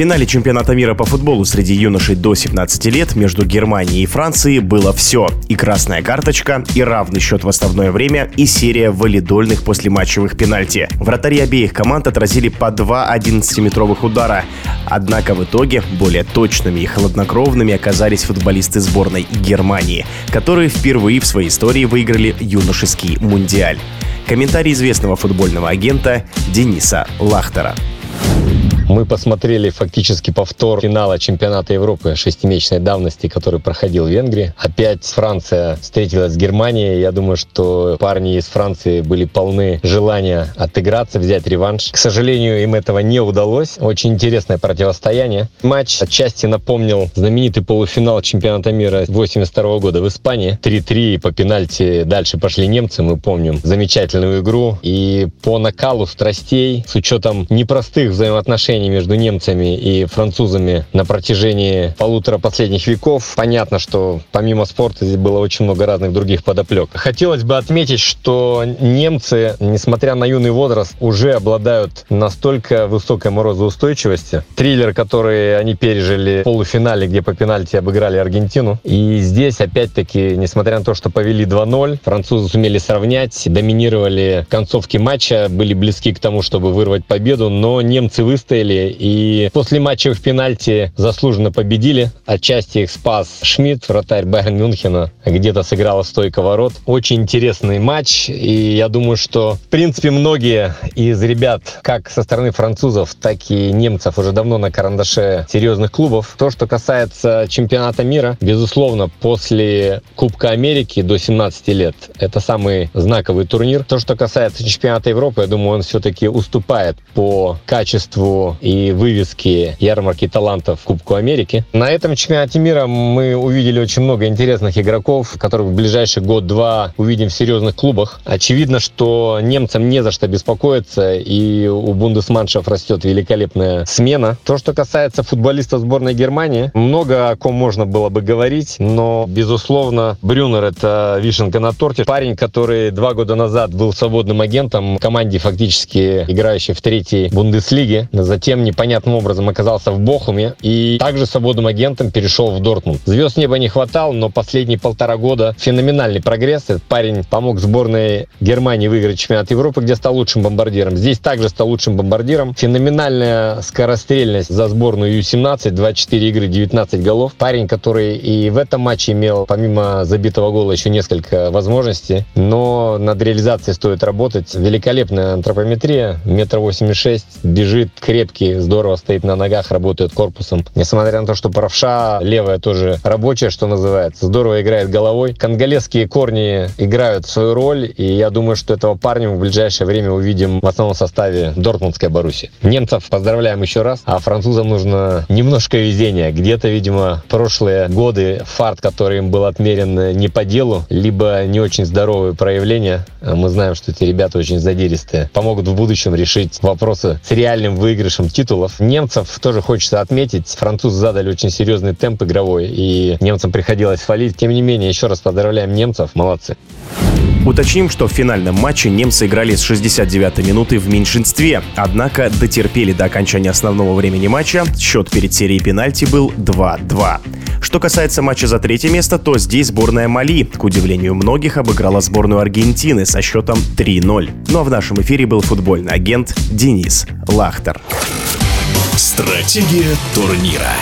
Финале чемпионата мира по футболу среди юношей до 17 лет между Германией и Францией было все. И красная карточка, и равный счет в основное время, и серия валидольных послематчевых пенальти. Вратари обеих команд отразили по два 11-метровых удара. Однако в итоге более точными и хладнокровными оказались футболисты сборной Германии, которые впервые в своей истории выиграли юношеский мундиаль. Комментарий известного футбольного агента Дениса Лахтера. Мы посмотрели фактически повтор финала чемпионата Европы шестимесячной давности, который проходил в Венгрии. Опять Франция встретилась с Германией. Я думаю, что парни из Франции были полны желания отыграться, взять реванш. К сожалению, им этого не удалось. Очень интересное противостояние. Матч отчасти напомнил знаменитый полуфинал чемпионата мира 82 года в Испании. 3-3 по пенальти дальше пошли немцы, мы помним замечательную игру. И по накалу страстей, с учетом непростых взаимоотношений отношений между немцами и французами на протяжении полутора последних веков. Понятно, что помимо спорта здесь было очень много разных других подоплек. Хотелось бы отметить, что немцы, несмотря на юный возраст, уже обладают настолько высокой морозоустойчивостью. Триллер, который они пережили в полуфинале, где по пенальти обыграли Аргентину. И здесь, опять-таки, несмотря на то, что повели 2-0, французы сумели сравнять, доминировали концовки матча, были близки к тому, чтобы вырвать победу, но немцы выстояли выиграли. И после матча в пенальти заслуженно победили. Отчасти их спас Шмидт, вратарь Байерн Мюнхена. Где-то сыграла стойка ворот. Очень интересный матч. И я думаю, что, в принципе, многие из ребят, как со стороны французов, так и немцев, уже давно на карандаше серьезных клубов. То, что касается чемпионата мира, безусловно, после Кубка Америки до 17 лет, это самый знаковый турнир. То, что касается чемпионата Европы, я думаю, он все-таки уступает по качеству и вывески ярмарки талантов Кубку Америки. На этом чемпионате мира мы увидели очень много интересных игроков, которых в ближайший год-два увидим в серьезных клубах. Очевидно, что немцам не за что беспокоиться, и у бундесманшев растет великолепная смена. То, что касается футболистов сборной Германии, много о ком можно было бы говорить, но, безусловно, Брюнер — это вишенка на торте. Парень, который два года назад был свободным агентом команде, фактически играющей в третьей Бундеслиге, затем затем непонятным образом оказался в Бохуме и также свободным агентом перешел в Дортмунд. Звезд неба не хватало, но последние полтора года феноменальный прогресс. Этот парень помог сборной Германии выиграть чемпионат Европы, где стал лучшим бомбардиром. Здесь также стал лучшим бомбардиром. Феноменальная скорострельность за сборную Ю-17, 24 игры, 19 голов. Парень, который и в этом матче имел, помимо забитого гола, еще несколько возможностей, но над реализацией стоит работать. Великолепная антропометрия, метр восемьдесят шесть, бежит крепкий гибкий, здорово стоит на ногах, работает корпусом. Несмотря на то, что правша левая тоже рабочая, что называется, здорово играет головой. Конголезские корни играют свою роль, и я думаю, что этого парня в ближайшее время увидим в основном составе Дортмундской Баруси. Немцев поздравляем еще раз, а французам нужно немножко везения. Где-то, видимо, прошлые годы фарт, который им был отмерен не по делу, либо не очень здоровые проявления. Мы знаем, что эти ребята очень задиристые. Помогут в будущем решить вопросы с реальным выигрышем титулов. Немцев тоже хочется отметить. Французы задали очень серьезный темп игровой, и немцам приходилось фалить. Тем не менее, еще раз поздравляем немцев. Молодцы. Уточним, что в финальном матче немцы играли с 69-й минуты в меньшинстве, однако дотерпели до окончания основного времени матча. Счет перед серией пенальти был 2-2. Что касается матча за третье место, то здесь сборная Мали, к удивлению многих, обыграла сборную Аргентины со счетом 3-0. Ну а в нашем эфире был футбольный агент Денис Лахтер. Стратегия турнира.